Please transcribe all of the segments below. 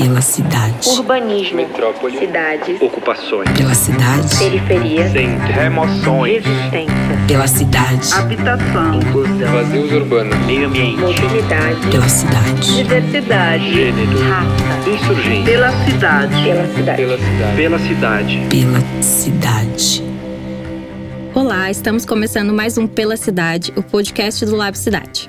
Pela cidade. Urbanismo. Metrópole. Cidades. Ocupações. Pela cidade. Periferia. Centro. Remoções. Resistência. Pela cidade. Habitação. Inclusão. Vazios urbanos. Meio ambiente. Mobilidade. Pela cidade. Diversidade. Gênero. Raça. Insurgência. Pela cidade. Pela cidade. Pela cidade. Pela cidade. Pela cidade. Olá, estamos começando mais um Pela Cidade, o podcast do Lab Cidade.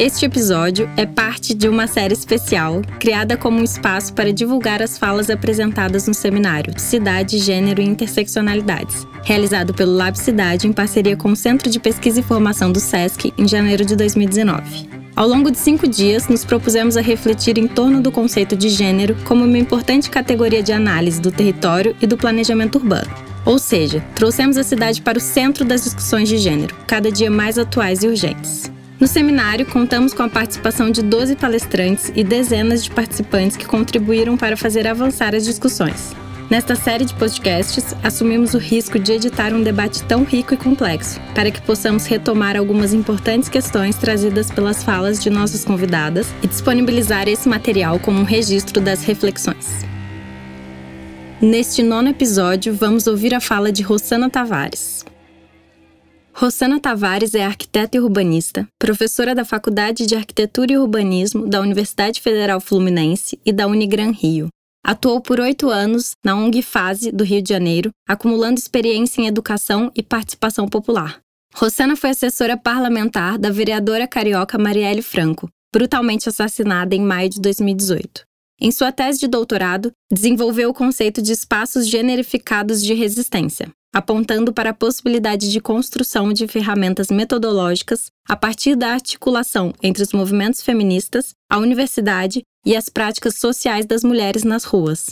Este episódio é parte de uma série especial criada como um espaço para divulgar as falas apresentadas no seminário Cidade, Gênero e Interseccionalidades, realizado pelo Lab Cidade em parceria com o Centro de Pesquisa e Formação do SESC em janeiro de 2019. Ao longo de cinco dias, nos propusemos a refletir em torno do conceito de gênero como uma importante categoria de análise do território e do planejamento urbano. Ou seja, trouxemos a cidade para o centro das discussões de gênero, cada dia mais atuais e urgentes. No seminário, contamos com a participação de 12 palestrantes e dezenas de participantes que contribuíram para fazer avançar as discussões. Nesta série de podcasts, assumimos o risco de editar um debate tão rico e complexo, para que possamos retomar algumas importantes questões trazidas pelas falas de nossas convidadas e disponibilizar esse material como um registro das reflexões. Neste nono episódio, vamos ouvir a fala de Rossana Tavares. Rossana Tavares é arquiteta e urbanista, professora da Faculdade de Arquitetura e Urbanismo da Universidade Federal Fluminense e da Unigran Rio. Atuou por oito anos na ONG Fase do Rio de Janeiro, acumulando experiência em educação e participação popular. Rossana foi assessora parlamentar da vereadora carioca Marielle Franco, brutalmente assassinada em maio de 2018. Em sua tese de doutorado, desenvolveu o conceito de espaços generificados de resistência, apontando para a possibilidade de construção de ferramentas metodológicas a partir da articulação entre os movimentos feministas, a universidade e as práticas sociais das mulheres nas ruas.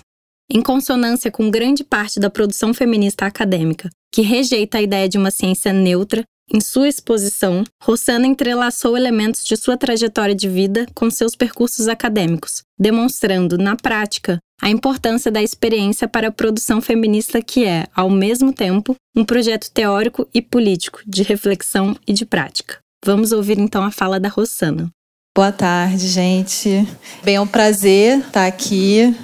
Em consonância com grande parte da produção feminista acadêmica, que rejeita a ideia de uma ciência neutra em sua exposição, Rossana entrelaçou elementos de sua trajetória de vida com seus percursos acadêmicos, demonstrando, na prática, a importância da experiência para a produção feminista que é, ao mesmo tempo, um projeto teórico e político de reflexão e de prática. Vamos ouvir então a fala da Rossana. Boa tarde, gente. Bem, é um prazer estar aqui.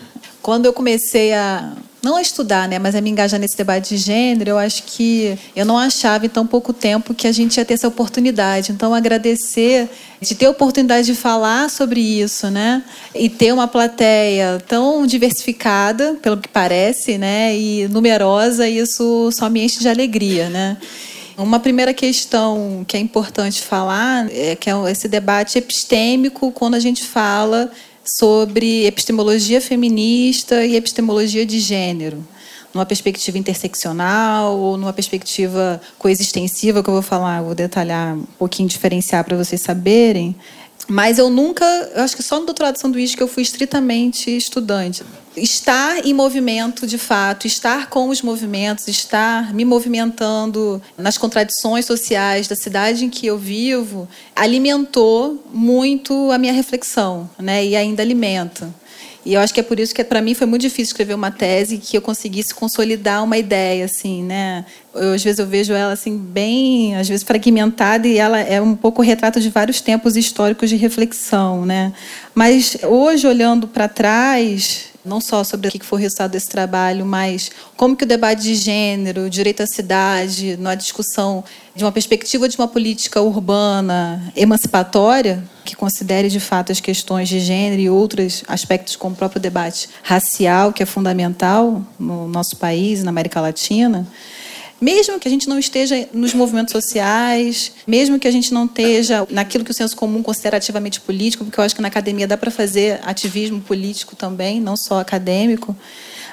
Quando eu comecei a não a estudar, né, mas a me engajar nesse debate de gênero, eu acho que eu não achava em tão pouco tempo que a gente ia ter essa oportunidade. Então, agradecer de ter a oportunidade de falar sobre isso, né, e ter uma plateia tão diversificada, pelo que parece, né, e numerosa, isso só me enche de alegria, né. Uma primeira questão que é importante falar é que é esse debate epistêmico quando a gente fala sobre epistemologia feminista e epistemologia de gênero, numa perspectiva interseccional ou numa perspectiva coexistensiva, que eu vou falar, vou detalhar um pouquinho, diferenciar para vocês saberem. Mas eu nunca, eu acho que só no doutorado de sanduíche que eu fui estritamente estudante. Estar em movimento de fato, estar com os movimentos, estar me movimentando nas contradições sociais da cidade em que eu vivo, alimentou muito a minha reflexão, né? E ainda alimenta. E eu acho que é por isso que para mim foi muito difícil escrever uma tese que eu conseguisse consolidar uma ideia assim, né? Eu, às vezes eu vejo ela assim bem, às vezes fragmentada e ela é um pouco retrato de vários tempos históricos de reflexão, né? Mas hoje olhando para trás, não só sobre o que foi o resultado desse trabalho, mas como que o debate de gênero, direito à cidade, na discussão de uma perspectiva de uma política urbana emancipatória, que considere de fato as questões de gênero e outros aspectos como o próprio debate racial, que é fundamental no nosso país, na América Latina, mesmo que a gente não esteja nos movimentos sociais, mesmo que a gente não esteja naquilo que o senso comum considera ativamente político, porque eu acho que na academia dá para fazer ativismo político também, não só acadêmico,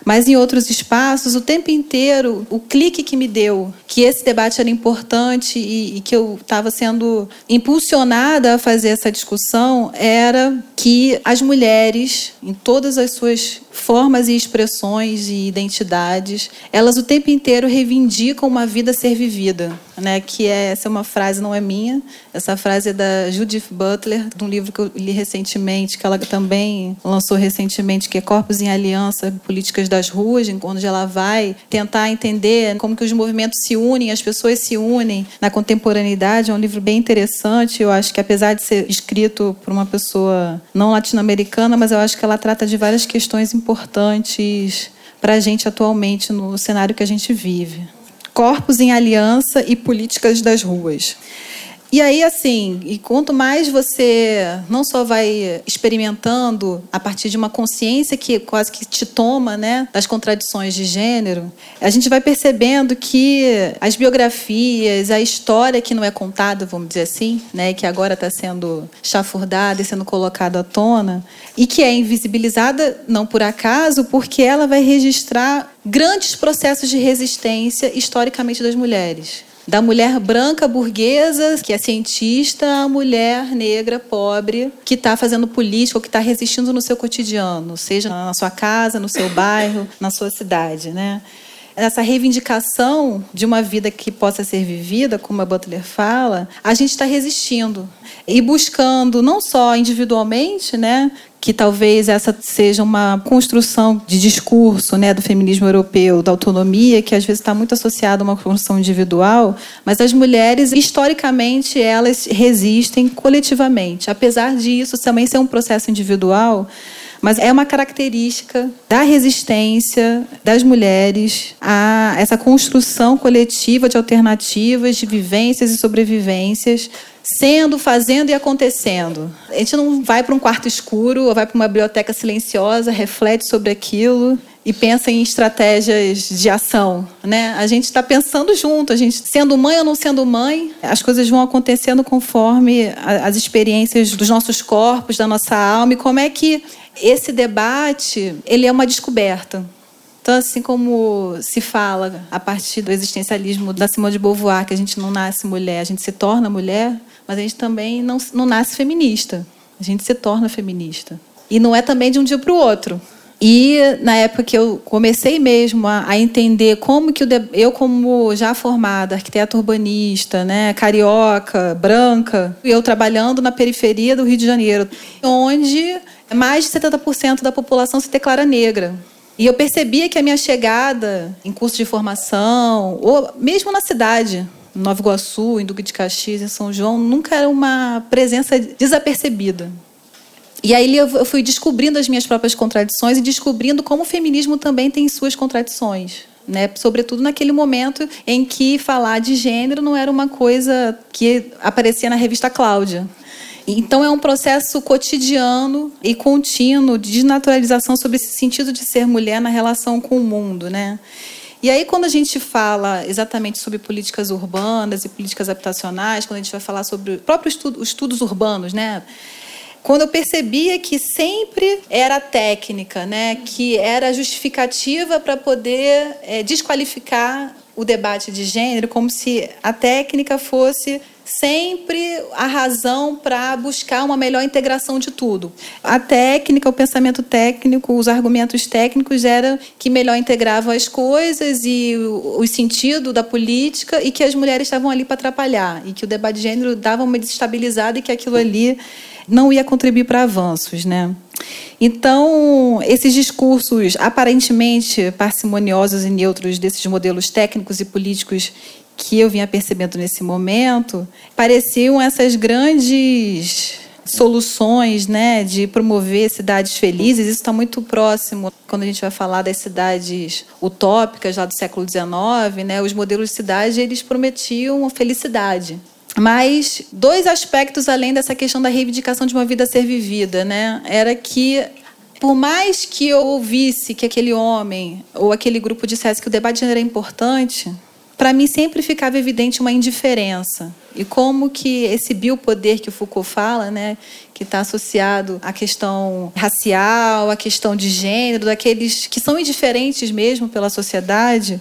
mas em outros espaços, o tempo inteiro, o clique que me deu que esse debate era importante e, e que eu estava sendo impulsionada a fazer essa discussão era que as mulheres, em todas as suas formas e expressões e identidades, elas o tempo inteiro reivindicam uma vida a ser vivida. Né? Que é essa é uma frase não é minha. Essa frase é da Judith Butler, de um livro que eu li recentemente, que ela também lançou recentemente, que é Corpos em Aliança, Políticas das Ruas, onde ela vai tentar entender como que os movimentos se unem, as pessoas se unem na contemporaneidade. É um livro bem interessante. Eu acho que apesar de ser escrito por uma pessoa não latino-americana, mas eu acho que ela trata de várias questões importantes para a gente atualmente no cenário que a gente vive. Corpos em aliança e políticas das ruas. E aí, assim, e quanto mais você não só vai experimentando a partir de uma consciência que quase que te toma, né, das contradições de gênero, a gente vai percebendo que as biografias, a história que não é contada, vamos dizer assim, né, que agora está sendo chafurdada e sendo colocada à tona, e que é invisibilizada não por acaso, porque ela vai registrar grandes processos de resistência historicamente das mulheres da mulher branca burguesa, que é cientista, à mulher negra pobre, que está fazendo política ou que está resistindo no seu cotidiano, seja na sua casa, no seu bairro, na sua cidade, né? Essa reivindicação de uma vida que possa ser vivida, como a Butler fala, a gente está resistindo e buscando não só individualmente, né, que talvez essa seja uma construção de discurso né, do feminismo europeu, da autonomia, que às vezes está muito associada a uma construção individual, mas as mulheres, historicamente, elas resistem coletivamente. Apesar disso também ser um processo individual, mas é uma característica da resistência das mulheres a essa construção coletiva de alternativas, de vivências e sobrevivências sendo, fazendo e acontecendo. A gente não vai para um quarto escuro ou vai para uma biblioteca silenciosa, reflete sobre aquilo e pensa em estratégias de ação, né? A gente está pensando junto, a gente sendo mãe ou não sendo mãe, as coisas vão acontecendo conforme as experiências dos nossos corpos, da nossa alma e como é que esse debate ele é uma descoberta. Então, assim como se fala a partir do existencialismo da Simone de Beauvoir, que a gente não nasce mulher, a gente se torna mulher, mas a gente também não, não nasce feminista. A gente se torna feminista. E não é também de um dia para o outro. E na época que eu comecei mesmo a, a entender como que eu, como já formada, arquiteta urbanista, né, carioca, branca, eu trabalhando na periferia do Rio de Janeiro, onde mais de 70% da população se declara negra. E eu percebia que a minha chegada em curso de formação, ou mesmo na cidade, Nova Iguaçu, em Duque de Caxias, em São João, nunca era uma presença desapercebida. E aí eu fui descobrindo as minhas próprias contradições e descobrindo como o feminismo também tem suas contradições. Né? Sobretudo naquele momento em que falar de gênero não era uma coisa que aparecia na revista Cláudia. Então é um processo cotidiano e contínuo de desnaturalização sobre esse sentido de ser mulher na relação com o mundo, né? E aí, quando a gente fala exatamente sobre políticas urbanas e políticas habitacionais, quando a gente vai falar sobre o próprio estudo, os estudos urbanos, né? Quando eu percebia que sempre era técnica, né? Que era justificativa para poder é, desqualificar o debate de gênero, como se a técnica fosse sempre a razão para buscar uma melhor integração de tudo. A técnica, o pensamento técnico, os argumentos técnicos eram que melhor integravam as coisas e o, o sentido da política e que as mulheres estavam ali para atrapalhar e que o debate de gênero dava uma desestabilizada e que aquilo ali não ia contribuir para avanços, né? Então, esses discursos aparentemente parcimoniosos e neutros desses modelos técnicos e políticos que eu vinha percebendo nesse momento pareciam essas grandes soluções né, de promover cidades felizes. Isso está muito próximo quando a gente vai falar das cidades utópicas lá do século XIX. Né, os modelos de cidade eles prometiam felicidade. Mas dois aspectos além dessa questão da reivindicação de uma vida a ser vivida, né, era que por mais que eu ouvisse que aquele homem ou aquele grupo dissesse que o debate era importante, para mim sempre ficava evidente uma indiferença. E como que esse biopoder que o Foucault fala, né, que está associado à questão racial, à questão de gênero, daqueles que são indiferentes mesmo pela sociedade,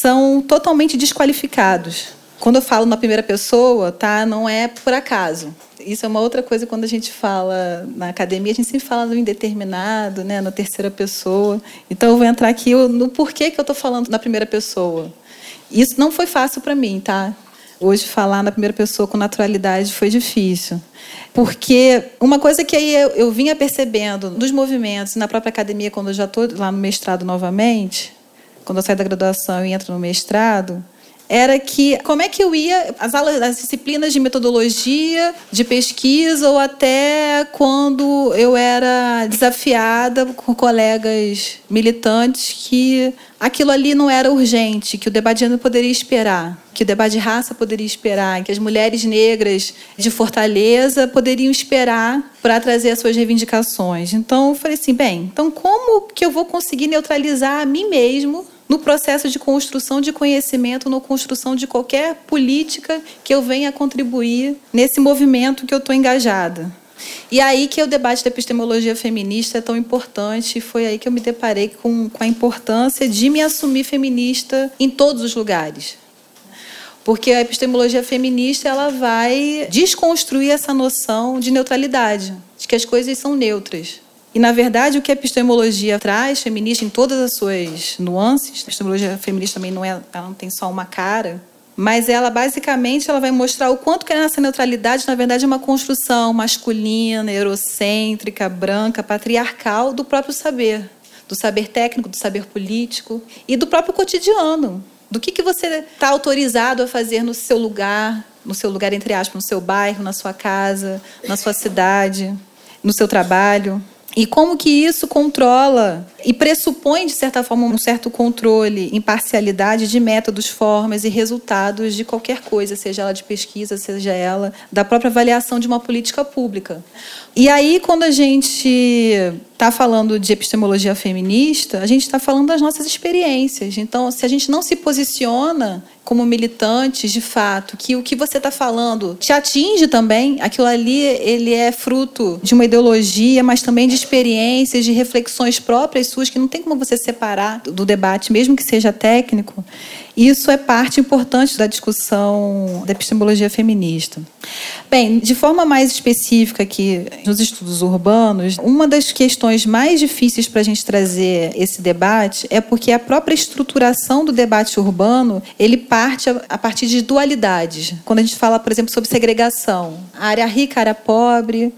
são totalmente desqualificados. Quando eu falo na primeira pessoa, tá, não é por acaso. Isso é uma outra coisa quando a gente fala na academia, a gente sempre fala no indeterminado, né, na terceira pessoa. Então eu vou entrar aqui no porquê que eu estou falando na primeira pessoa. Isso não foi fácil para mim, tá? Hoje falar na primeira pessoa com naturalidade foi difícil. Porque uma coisa que aí eu, eu vinha percebendo nos movimentos, na própria academia, quando eu já estou lá no mestrado novamente, quando eu saio da graduação e entro no mestrado, era que como é que eu ia as aulas as disciplinas de metodologia de pesquisa ou até quando eu era desafiada com colegas militantes que aquilo ali não era urgente que o debate de gênero poderia esperar que o debate de raça poderia esperar que as mulheres negras de Fortaleza poderiam esperar para trazer as suas reivindicações. Então eu falei assim bem então como que eu vou conseguir neutralizar a mim mesmo no processo de construção de conhecimento, na construção de qualquer política que eu venha contribuir nesse movimento que eu estou engajada. E aí que o debate da epistemologia feminista é tão importante, foi aí que eu me deparei com, com a importância de me assumir feminista em todos os lugares. Porque a epistemologia feminista ela vai desconstruir essa noção de neutralidade, de que as coisas são neutras. E, na verdade, o que a epistemologia traz, feminista, em todas as suas nuances, a epistemologia feminista também não, é, ela não tem só uma cara, mas ela basicamente ela vai mostrar o quanto que essa neutralidade, na verdade, é uma construção masculina, eurocêntrica, branca, patriarcal do próprio saber, do saber técnico, do saber político e do próprio cotidiano. Do que, que você está autorizado a fazer no seu lugar, no seu lugar, entre aspas, no seu bairro, na sua casa, na sua cidade, no seu trabalho. E como que isso controla e pressupõe, de certa forma, um certo controle, imparcialidade de métodos, formas e resultados de qualquer coisa, seja ela de pesquisa, seja ela da própria avaliação de uma política pública. E aí, quando a gente está falando de epistemologia feminista, a gente está falando das nossas experiências. Então, se a gente não se posiciona como militantes, de fato, que o que você está falando te atinge também, aquilo ali ele é fruto de uma ideologia, mas também de experiências, de reflexões próprias suas, que não tem como você separar do debate, mesmo que seja técnico. Isso é parte importante da discussão da epistemologia feminista. Bem, de forma mais específica aqui nos estudos urbanos, uma das questões mais difíceis para a gente trazer esse debate é porque a própria estruturação do debate urbano ele parte a partir de dualidades. Quando a gente fala, por exemplo, sobre segregação, a área rica, a área pobre,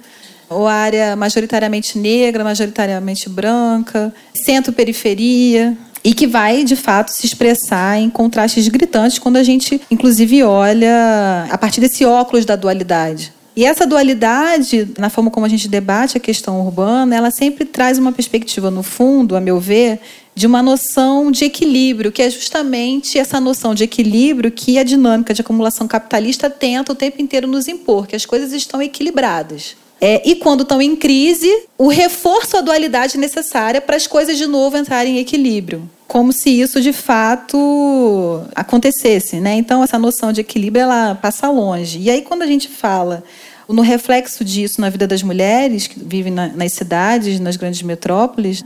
ou área majoritariamente negra, majoritariamente branca, centro-periferia, e que vai, de fato, se expressar em contrastes gritantes quando a gente, inclusive, olha a partir desse óculos da dualidade. E essa dualidade, na forma como a gente debate a questão urbana, ela sempre traz uma perspectiva, no fundo, a meu ver, de uma noção de equilíbrio, que é justamente essa noção de equilíbrio que a dinâmica de acumulação capitalista tenta o tempo inteiro nos impor, que as coisas estão equilibradas. É, e quando estão em crise, o reforço à dualidade necessária para as coisas de novo entrarem em equilíbrio. Como se isso de fato acontecesse. Né? Então, essa noção de equilíbrio ela passa longe. E aí, quando a gente fala no reflexo disso na vida das mulheres que vivem na, nas cidades, nas grandes metrópoles,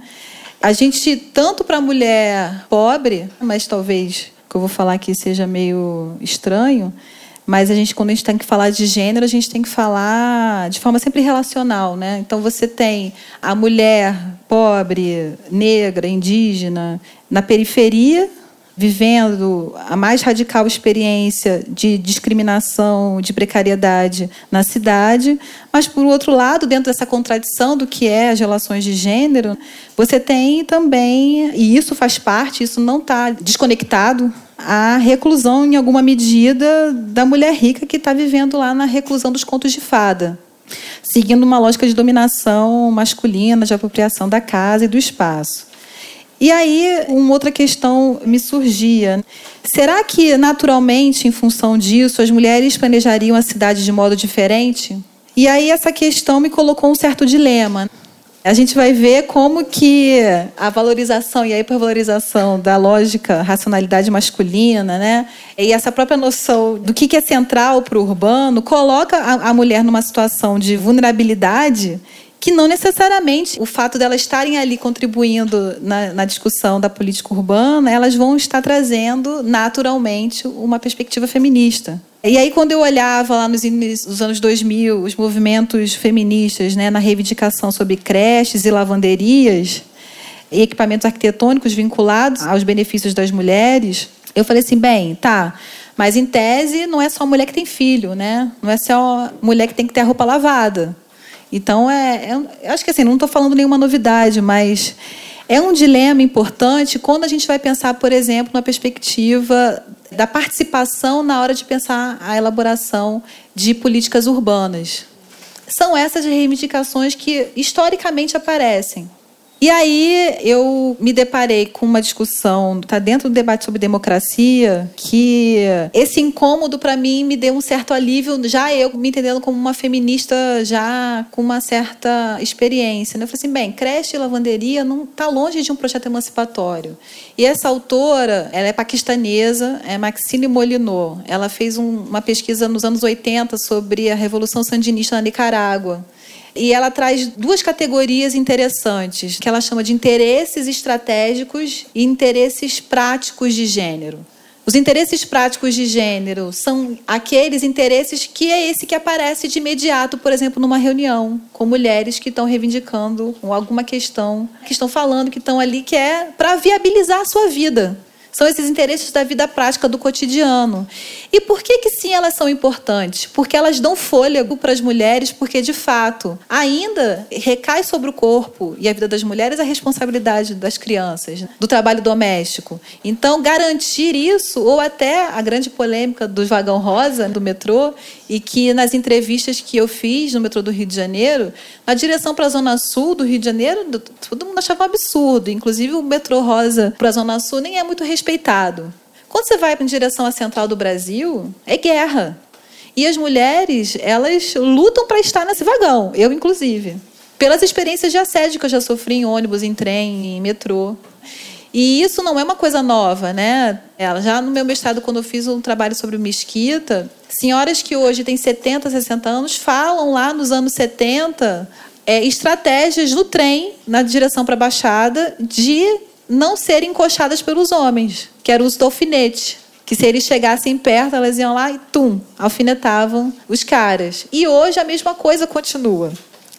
a gente, tanto para a mulher pobre, mas talvez o que eu vou falar aqui seja meio estranho, mas a gente, quando a gente tem que falar de gênero, a gente tem que falar de forma sempre relacional, né? Então você tem a mulher pobre, negra, indígena, na periferia, vivendo a mais radical experiência de discriminação, de precariedade na cidade, mas por outro lado, dentro dessa contradição do que é as relações de gênero, você tem também, e isso faz parte, isso não está desconectado a reclusão, em alguma medida, da mulher rica que está vivendo lá na reclusão dos contos de fada, seguindo uma lógica de dominação masculina, de apropriação da casa e do espaço. E aí, uma outra questão me surgia. Será que, naturalmente, em função disso, as mulheres planejariam a cidade de modo diferente? E aí, essa questão me colocou um certo dilema a gente vai ver como que a valorização e a hipervalorização da lógica racionalidade masculina, né? E essa própria noção do que é central para o urbano coloca a, mulher numa situação de vulnerabilidade que não necessariamente o fato delas estarem ali contribuindo na, na, discussão da política urbana, elas vão estar trazendo naturalmente uma perspectiva feminista. E aí, quando eu olhava lá nos, nos anos 2000, os movimentos feministas né, na reivindicação sobre creches e lavanderias e equipamentos arquitetônicos vinculados aos benefícios das mulheres, eu falei assim: bem, tá, Mas, em tese, não é só mulher que tem filho, né? Não é só mulher que tem que ter a roupa lavada. Então, é, é eu acho que assim, não estou falando nenhuma novidade, mas é um dilema importante quando a gente vai pensar, por exemplo, na perspectiva da participação na hora de pensar a elaboração de políticas urbanas. São essas reivindicações que historicamente aparecem. E aí eu me deparei com uma discussão, está dentro do debate sobre democracia, que esse incômodo para mim me deu um certo alívio, já eu me entendendo como uma feminista já com uma certa experiência. Né? Eu falei assim, bem, creche e lavanderia não está longe de um projeto emancipatório. E essa autora, ela é paquistanesa, é Maxine Molinot. Ela fez um, uma pesquisa nos anos 80 sobre a Revolução Sandinista na Nicarágua. E ela traz duas categorias interessantes, que ela chama de interesses estratégicos e interesses práticos de gênero. Os interesses práticos de gênero são aqueles interesses que é esse que aparece de imediato, por exemplo, numa reunião com mulheres que estão reivindicando alguma questão, que estão falando, que estão ali, que é para viabilizar a sua vida. São esses interesses da vida prática do cotidiano. E por que que sim elas são importantes? Porque elas dão fôlego para as mulheres, porque de fato ainda recai sobre o corpo e a vida das mulheres a responsabilidade das crianças, do trabalho doméstico. Então garantir isso ou até a grande polêmica do vagão rosa do metrô e que nas entrevistas que eu fiz no metrô do Rio de Janeiro, na direção para a zona sul do Rio de Janeiro, todo mundo achava um absurdo, inclusive o metrô rosa para a zona sul nem é muito respeitado. Quando você vai em direção à central do Brasil, é guerra. E as mulheres, elas lutam para estar nesse vagão, eu inclusive. Pelas experiências de assédio que eu já sofri em ônibus, em trem, em metrô. E isso não é uma coisa nova, né? Ela já no meu mestrado, quando eu fiz um trabalho sobre mesquita, senhoras que hoje têm 70, 60 anos falam lá nos anos 70 é, estratégias no trem, na direção para a Baixada, de não serem encoxadas pelos homens, que era o uso do alfinete. Que se eles chegassem perto, elas iam lá e tum, alfinetavam os caras. E hoje a mesma coisa continua.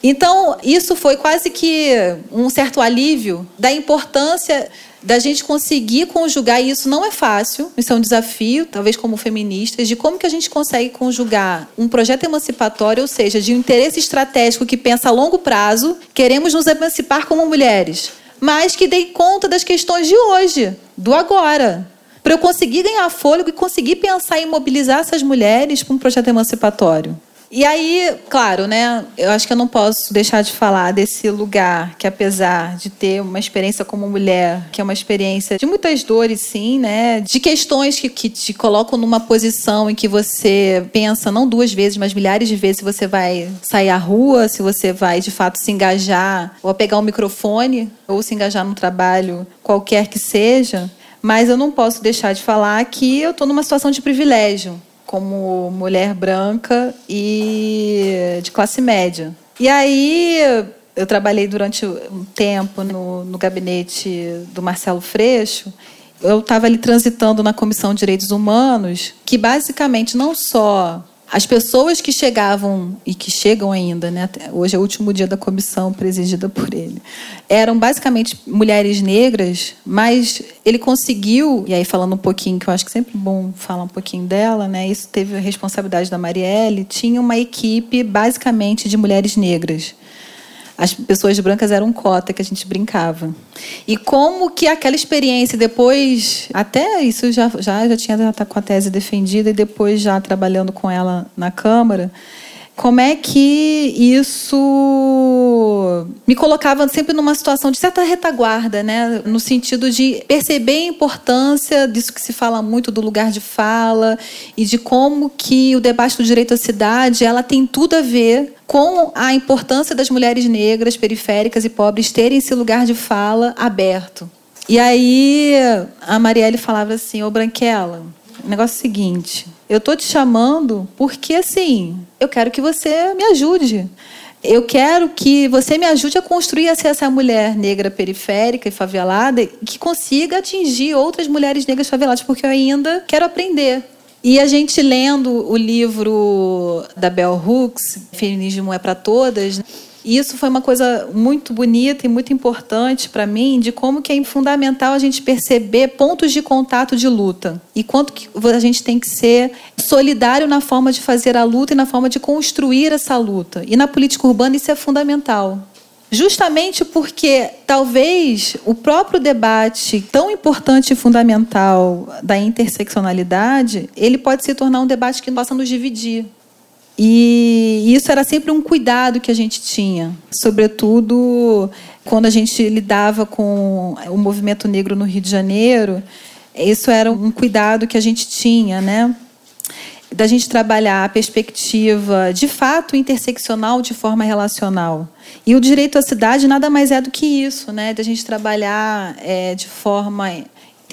Então, isso foi quase que um certo alívio da importância da gente conseguir conjugar, e isso não é fácil, isso é um desafio, talvez como feministas, de como que a gente consegue conjugar um projeto emancipatório, ou seja, de um interesse estratégico que pensa a longo prazo, queremos nos emancipar como mulheres, mas que dê conta das questões de hoje, do agora. Para eu conseguir ganhar fôlego e conseguir pensar em mobilizar essas mulheres para um projeto emancipatório. E aí, claro, né? Eu acho que eu não posso deixar de falar desse lugar que, apesar de ter uma experiência como mulher, que é uma experiência de muitas dores, sim, né? De questões que, que te colocam numa posição em que você pensa não duas vezes, mas milhares de vezes se você vai sair à rua, se você vai de fato se engajar, ou pegar um microfone, ou se engajar num trabalho qualquer que seja. Mas eu não posso deixar de falar que eu estou numa situação de privilégio como mulher branca e de classe média. E aí eu trabalhei durante um tempo no, no gabinete do Marcelo Freixo. Eu estava ali transitando na Comissão de Direitos Humanos, que basicamente não só as pessoas que chegavam e que chegam ainda, né, hoje é o último dia da comissão presidida por ele, eram basicamente mulheres negras, mas ele conseguiu, e aí falando um pouquinho, que eu acho que sempre é bom falar um pouquinho dela, né, isso teve a responsabilidade da Marielle, tinha uma equipe basicamente de mulheres negras as pessoas brancas eram cota que a gente brincava. E como que aquela experiência depois, até isso já já já tinha já tá com a tese defendida e depois já trabalhando com ela na Câmara, como é que isso me colocava sempre numa situação de certa retaguarda, né? No sentido de perceber a importância disso que se fala muito do lugar de fala e de como que o debate do direito à cidade, ela tem tudo a ver com a importância das mulheres negras, periféricas e pobres terem esse lugar de fala aberto. E aí a Marielle falava assim: "Ô Branquela, o negócio é o seguinte, eu tô te chamando porque assim, eu quero que você me ajude. Eu quero que você me ajude a construir essa mulher negra periférica e favelada que consiga atingir outras mulheres negras faveladas, porque eu ainda quero aprender. E a gente lendo o livro da Bell Hooks, Feminismo é para Todas, E isso foi uma coisa muito bonita e muito importante para mim, de como que é fundamental a gente perceber pontos de contato de luta e quanto que a gente tem que ser solidário na forma de fazer a luta e na forma de construir essa luta. E na política urbana isso é fundamental. Justamente porque talvez o próprio debate tão importante e fundamental da interseccionalidade, ele pode se tornar um debate que possa nos dividir. E isso era sempre um cuidado que a gente tinha, sobretudo quando a gente lidava com o movimento negro no Rio de Janeiro. Isso era um cuidado que a gente tinha, né? Da gente trabalhar a perspectiva de fato interseccional de forma relacional. E o direito à cidade nada mais é do que isso, né? Da gente trabalhar é, de forma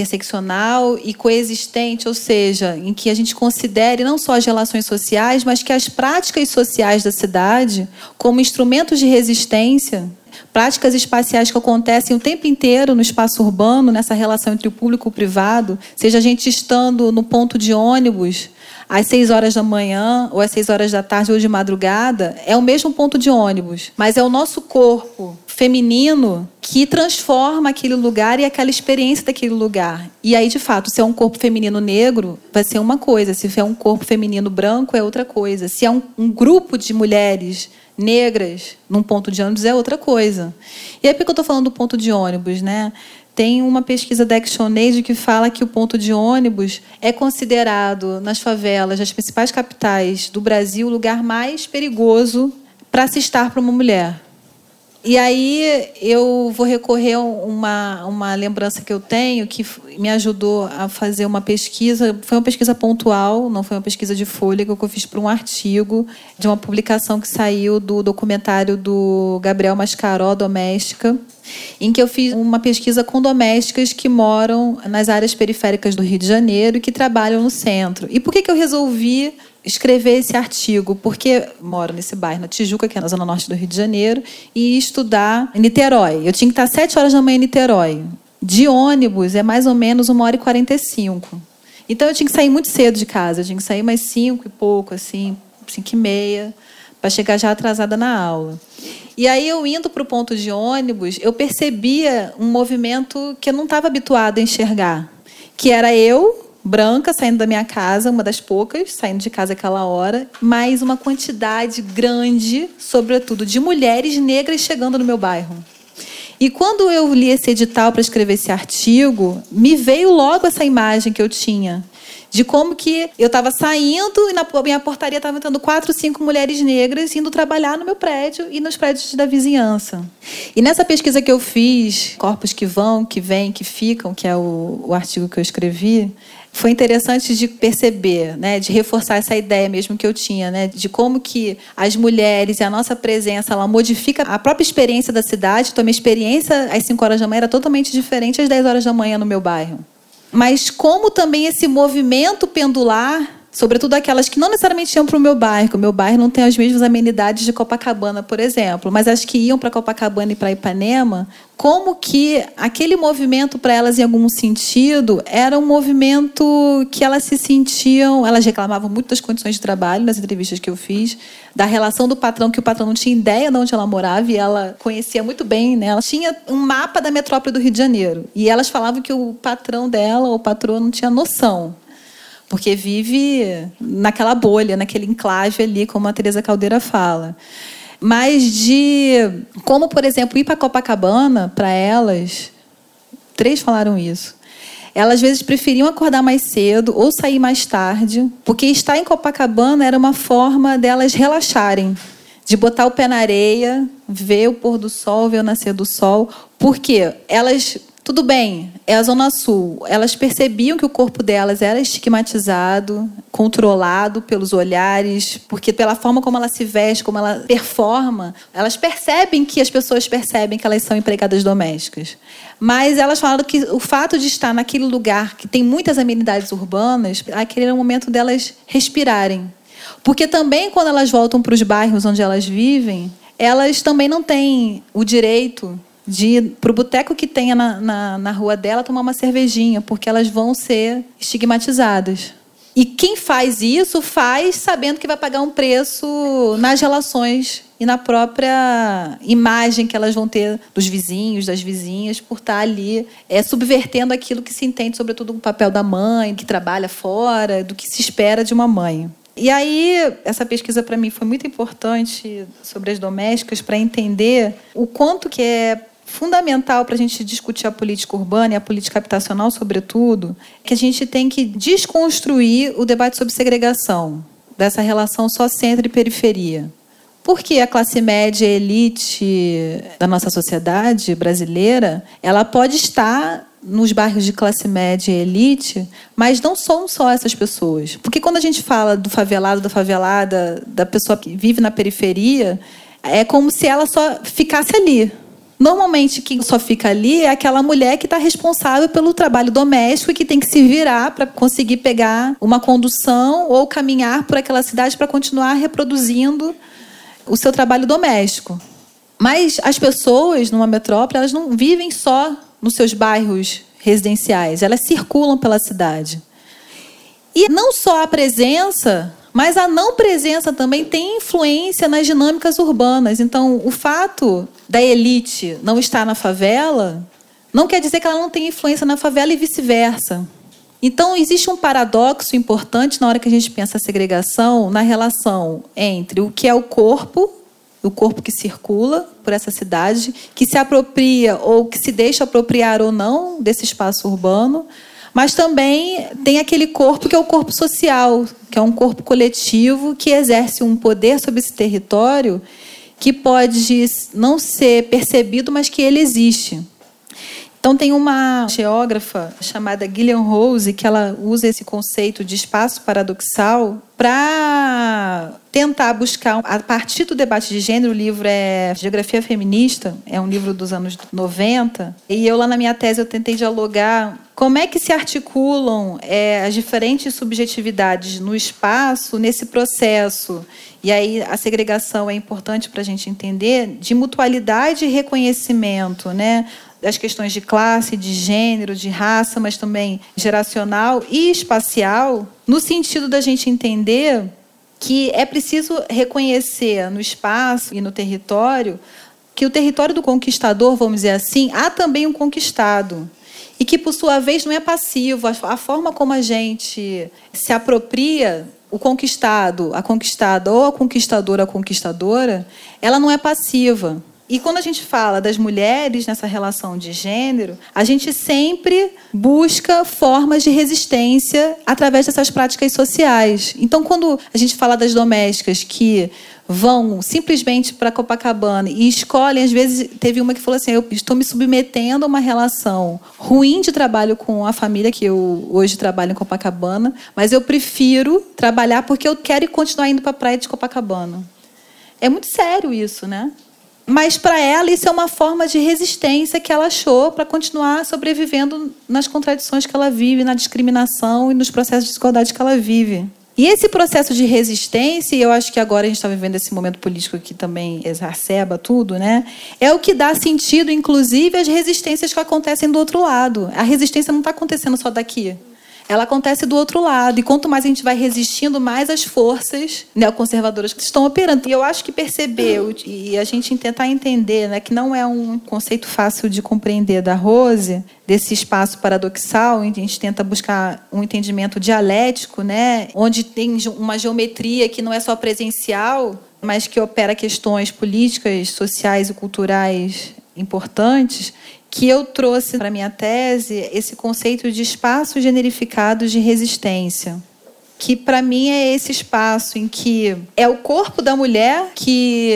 interseccional e coexistente, ou seja, em que a gente considere não só as relações sociais, mas que as práticas sociais da cidade, como instrumentos de resistência, práticas espaciais que acontecem o tempo inteiro no espaço urbano, nessa relação entre o público e o privado, seja a gente estando no ponto de ônibus às seis horas da manhã, ou às seis horas da tarde, ou de madrugada, é o mesmo ponto de ônibus, mas é o nosso corpo feminino que transforma aquele lugar e aquela experiência daquele lugar. E aí, de fato, se é um corpo feminino negro, vai ser uma coisa. Se é um corpo feminino branco, é outra coisa. Se é um, um grupo de mulheres negras num ponto de ônibus, é outra coisa. E aí, por que eu estou falando do ponto de ônibus, né? Tem uma pesquisa da ActionAid que fala que o ponto de ônibus é considerado, nas favelas das principais capitais do Brasil, o lugar mais perigoso para se estar para uma mulher. E aí eu vou recorrer a uma, uma lembrança que eu tenho que me ajudou a fazer uma pesquisa. Foi uma pesquisa pontual, não foi uma pesquisa de fôlego, que eu fiz para um artigo de uma publicação que saiu do documentário do Gabriel Mascaró, Doméstica, em que eu fiz uma pesquisa com domésticas que moram nas áreas periféricas do Rio de Janeiro e que trabalham no centro. E por que, que eu resolvi escrever esse artigo, porque moro nesse bairro, na Tijuca, que é na zona norte do Rio de Janeiro, e estudar em Niterói. Eu tinha que estar às 7 horas da manhã em Niterói. De ônibus é mais ou menos uma hora e 45. Então eu tinha que sair muito cedo de casa, eu tinha que sair mais cinco e pouco, assim, cinco e meia, para chegar já atrasada na aula. E aí eu indo para o ponto de ônibus, eu percebia um movimento que eu não estava habituada a enxergar, que era eu branca saindo da minha casa, uma das poucas, saindo de casa aquela hora, mais uma quantidade grande, sobretudo, de mulheres negras chegando no meu bairro. E quando eu li esse edital para escrever esse artigo, me veio logo essa imagem que eu tinha de como que eu estava saindo e na minha portaria estavam entrando quatro, cinco mulheres negras indo trabalhar no meu prédio e nos prédios da vizinhança. E nessa pesquisa que eu fiz, corpos que vão, que vêm, que ficam, que é o, o artigo que eu escrevi, foi interessante de perceber, né, de reforçar essa ideia mesmo que eu tinha, né, de como que as mulheres e a nossa presença ela modifica a própria experiência da cidade. Então, minha experiência às 5 horas da manhã era totalmente diferente às 10 horas da manhã no meu bairro. Mas como também esse movimento pendular Sobretudo aquelas que não necessariamente iam para o meu bairro. O meu bairro não tem as mesmas amenidades de Copacabana, por exemplo. Mas as que iam para Copacabana e para Ipanema, como que aquele movimento para elas, em algum sentido, era um movimento que elas se sentiam. Elas reclamavam muito das condições de trabalho nas entrevistas que eu fiz, da relação do patrão, que o patrão não tinha ideia de onde ela morava e ela conhecia muito bem. Né? Ela tinha um mapa da metrópole do Rio de Janeiro. E elas falavam que o patrão dela, ou o patrão, não tinha noção porque vive naquela bolha, naquele enclave ali, como a Teresa Caldeira fala. Mas de como, por exemplo, ir para Copacabana, para elas, três falaram isso. Elas às vezes preferiam acordar mais cedo ou sair mais tarde, porque estar em Copacabana era uma forma delas relaxarem, de botar o pé na areia, ver o pôr do sol, ver o nascer do sol, porque elas tudo bem, é a Zona Sul. Elas percebiam que o corpo delas era estigmatizado, controlado pelos olhares, porque pela forma como ela se veste, como ela performa, elas percebem que as pessoas percebem que elas são empregadas domésticas. Mas elas falaram que o fato de estar naquele lugar que tem muitas amenidades urbanas, aquele era o momento delas respirarem. Porque também quando elas voltam para os bairros onde elas vivem, elas também não têm o direito de ir para o boteco que tenha na, na, na rua dela tomar uma cervejinha, porque elas vão ser estigmatizadas. E quem faz isso faz sabendo que vai pagar um preço nas relações e na própria imagem que elas vão ter dos vizinhos, das vizinhas, por estar ali é, subvertendo aquilo que se entende, sobretudo, o papel da mãe, que trabalha fora, do que se espera de uma mãe. E aí, essa pesquisa para mim foi muito importante sobre as domésticas para entender o quanto que é fundamental para a gente discutir a política urbana e a política habitacional, sobretudo, que a gente tem que desconstruir o debate sobre segregação, dessa relação só centro e periferia. Porque a classe média elite da nossa sociedade brasileira, ela pode estar nos bairros de classe média e elite, mas não são só essas pessoas. Porque quando a gente fala do favelado, da favelada, da pessoa que vive na periferia, é como se ela só ficasse ali. Normalmente, quem só fica ali é aquela mulher que está responsável pelo trabalho doméstico e que tem que se virar para conseguir pegar uma condução ou caminhar por aquela cidade para continuar reproduzindo o seu trabalho doméstico. Mas as pessoas numa metrópole, elas não vivem só nos seus bairros residenciais, elas circulam pela cidade. E não só a presença mas a não presença também tem influência nas dinâmicas urbanas. Então, o fato da elite não estar na favela não quer dizer que ela não tem influência na favela e vice-versa. Então, existe um paradoxo importante na hora que a gente pensa a segregação na relação entre o que é o corpo, o corpo que circula por essa cidade, que se apropria ou que se deixa apropriar ou não desse espaço urbano, mas também tem aquele corpo que é o corpo social, que é um corpo coletivo que exerce um poder sobre esse território que pode não ser percebido, mas que ele existe. Então tem uma geógrafa chamada Gillian Rose que ela usa esse conceito de espaço paradoxal para tentar buscar a partir do debate de gênero, o livro é Geografia Feminista, é um livro dos anos 90, e eu lá na minha tese eu tentei dialogar como é que se articulam é, as diferentes subjetividades no espaço nesse processo. E aí a segregação é importante para a gente entender de mutualidade e reconhecimento, né? das questões de classe, de gênero, de raça, mas também geracional e espacial, no sentido da gente entender que é preciso reconhecer no espaço e no território que o território do conquistador, vamos dizer assim, há também um conquistado. E que, por sua vez, não é passivo. A forma como a gente se apropria o conquistado, a conquistada ou a conquistadora, a conquistadora, ela não é passiva. E quando a gente fala das mulheres nessa relação de gênero, a gente sempre busca formas de resistência através dessas práticas sociais. Então, quando a gente fala das domésticas que vão simplesmente para Copacabana e escolhem, às vezes teve uma que falou assim: eu estou me submetendo a uma relação ruim de trabalho com a família que eu hoje trabalho em Copacabana, mas eu prefiro trabalhar porque eu quero continuar indo para a praia de Copacabana. É muito sério isso, né? Mas para ela isso é uma forma de resistência que ela achou para continuar sobrevivendo nas contradições que ela vive, na discriminação e nos processos de desigualdade que ela vive. E esse processo de resistência, e eu acho que agora a gente está vivendo esse momento político que também exacerba tudo, né? É o que dá sentido, inclusive, às resistências que acontecem do outro lado. A resistência não está acontecendo só daqui ela acontece do outro lado. E quanto mais a gente vai resistindo, mais as forças neoconservadoras estão operando. E eu acho que perceber e a gente tentar entender né, que não é um conceito fácil de compreender da Rose, desse espaço paradoxal, a gente tenta buscar um entendimento dialético, né, onde tem uma geometria que não é só presencial, mas que opera questões políticas, sociais e culturais importantes que eu trouxe para minha tese esse conceito de espaços generificados de resistência, que para mim é esse espaço em que é o corpo da mulher que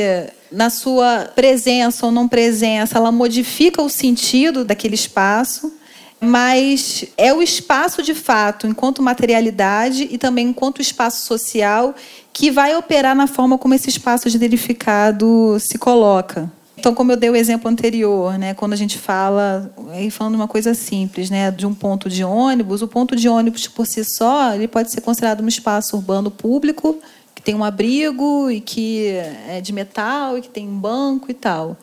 na sua presença ou não presença, ela modifica o sentido daquele espaço, mas é o espaço de fato, enquanto materialidade e também enquanto espaço social, que vai operar na forma como esse espaço generificado se coloca. Então, como eu dei o exemplo anterior, né, quando a gente fala, aí falando uma coisa simples, né, de um ponto de ônibus, o ponto de ônibus por si só, ele pode ser considerado um espaço urbano público que tem um abrigo e que é de metal e que tem um banco e tal.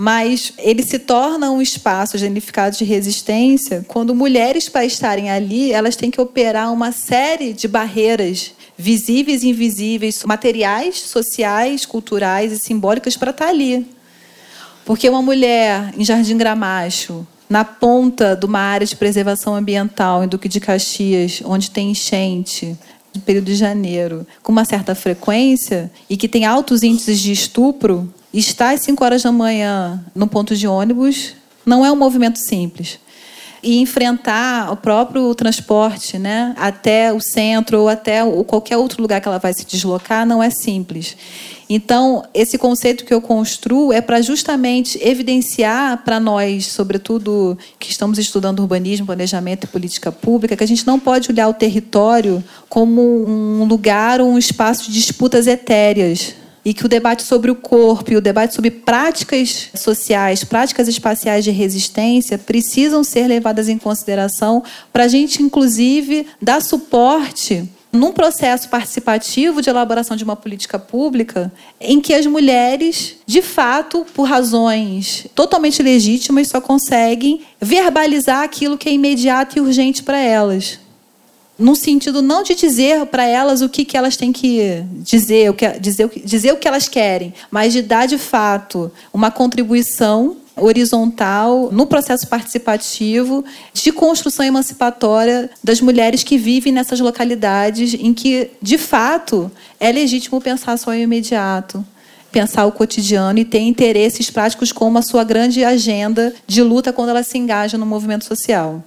mas ele se torna um espaço genificado de resistência quando mulheres, para estarem ali, elas têm que operar uma série de barreiras visíveis e invisíveis, materiais, sociais, culturais e simbólicas para estar ali. Porque uma mulher em Jardim Gramacho, na ponta de uma área de preservação ambiental em Duque de Caxias, onde tem enchente, no período de janeiro, com uma certa frequência e que tem altos índices de estupro, estar às 5 horas da manhã no ponto de ônibus não é um movimento simples. E enfrentar o próprio transporte né, até o centro ou até qualquer outro lugar que ela vai se deslocar não é simples. Então, esse conceito que eu construo é para justamente evidenciar para nós, sobretudo que estamos estudando urbanismo, planejamento e política pública, que a gente não pode olhar o território como um lugar ou um espaço de disputas etéreas e que o debate sobre o corpo e o debate sobre práticas sociais, práticas espaciais de resistência precisam ser levadas em consideração para a gente, inclusive, dar suporte num processo participativo de elaboração de uma política pública em que as mulheres, de fato, por razões totalmente legítimas, só conseguem verbalizar aquilo que é imediato e urgente para elas. Num sentido não de dizer para elas o que, que elas têm que dizer, o que, dizer, dizer o que elas querem, mas de dar de fato uma contribuição horizontal no processo participativo de construção emancipatória das mulheres que vivem nessas localidades em que, de fato, é legítimo pensar só em imediato pensar o cotidiano e ter interesses práticos como a sua grande agenda de luta quando ela se engaja no movimento social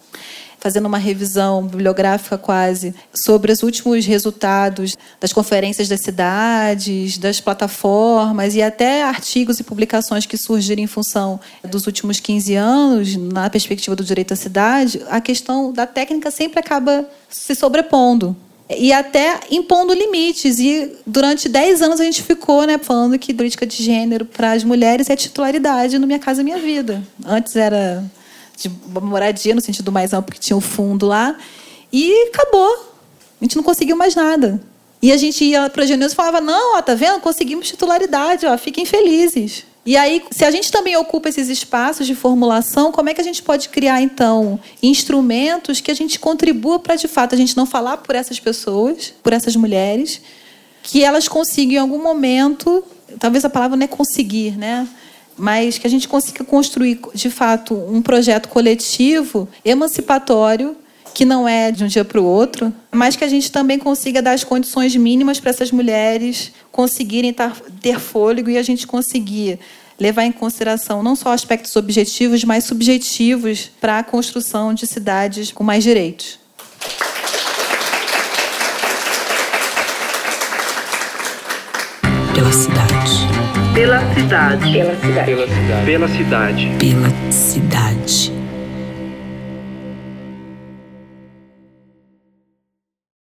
fazendo uma revisão bibliográfica quase sobre os últimos resultados das conferências das cidades, das plataformas e até artigos e publicações que surgiram em função dos últimos 15 anos, na perspectiva do direito à cidade, a questão da técnica sempre acaba se sobrepondo e até impondo limites. E durante 10 anos a gente ficou né, falando que política de gênero para as mulheres é titularidade no Minha Casa Minha Vida. Antes era de moradia, no sentido mais amplo, que tinha o fundo lá. E acabou. A gente não conseguiu mais nada. E a gente ia para a Geneuza e falava: não, ó, tá vendo? Conseguimos titularidade, ó, fiquem felizes. E aí, se a gente também ocupa esses espaços de formulação, como é que a gente pode criar, então, instrumentos que a gente contribua para, de fato, a gente não falar por essas pessoas, por essas mulheres, que elas consigam, em algum momento, talvez a palavra não é conseguir, né? Mas que a gente consiga construir, de fato, um projeto coletivo emancipatório que não é de um dia para o outro, mas que a gente também consiga dar as condições mínimas para essas mulheres conseguirem ter fôlego e a gente conseguir levar em consideração não só aspectos objetivos, mas subjetivos para a construção de cidades com mais direitos. Pela cidade. Pela cidade. Pela cidade. Pela cidade. Pela cidade.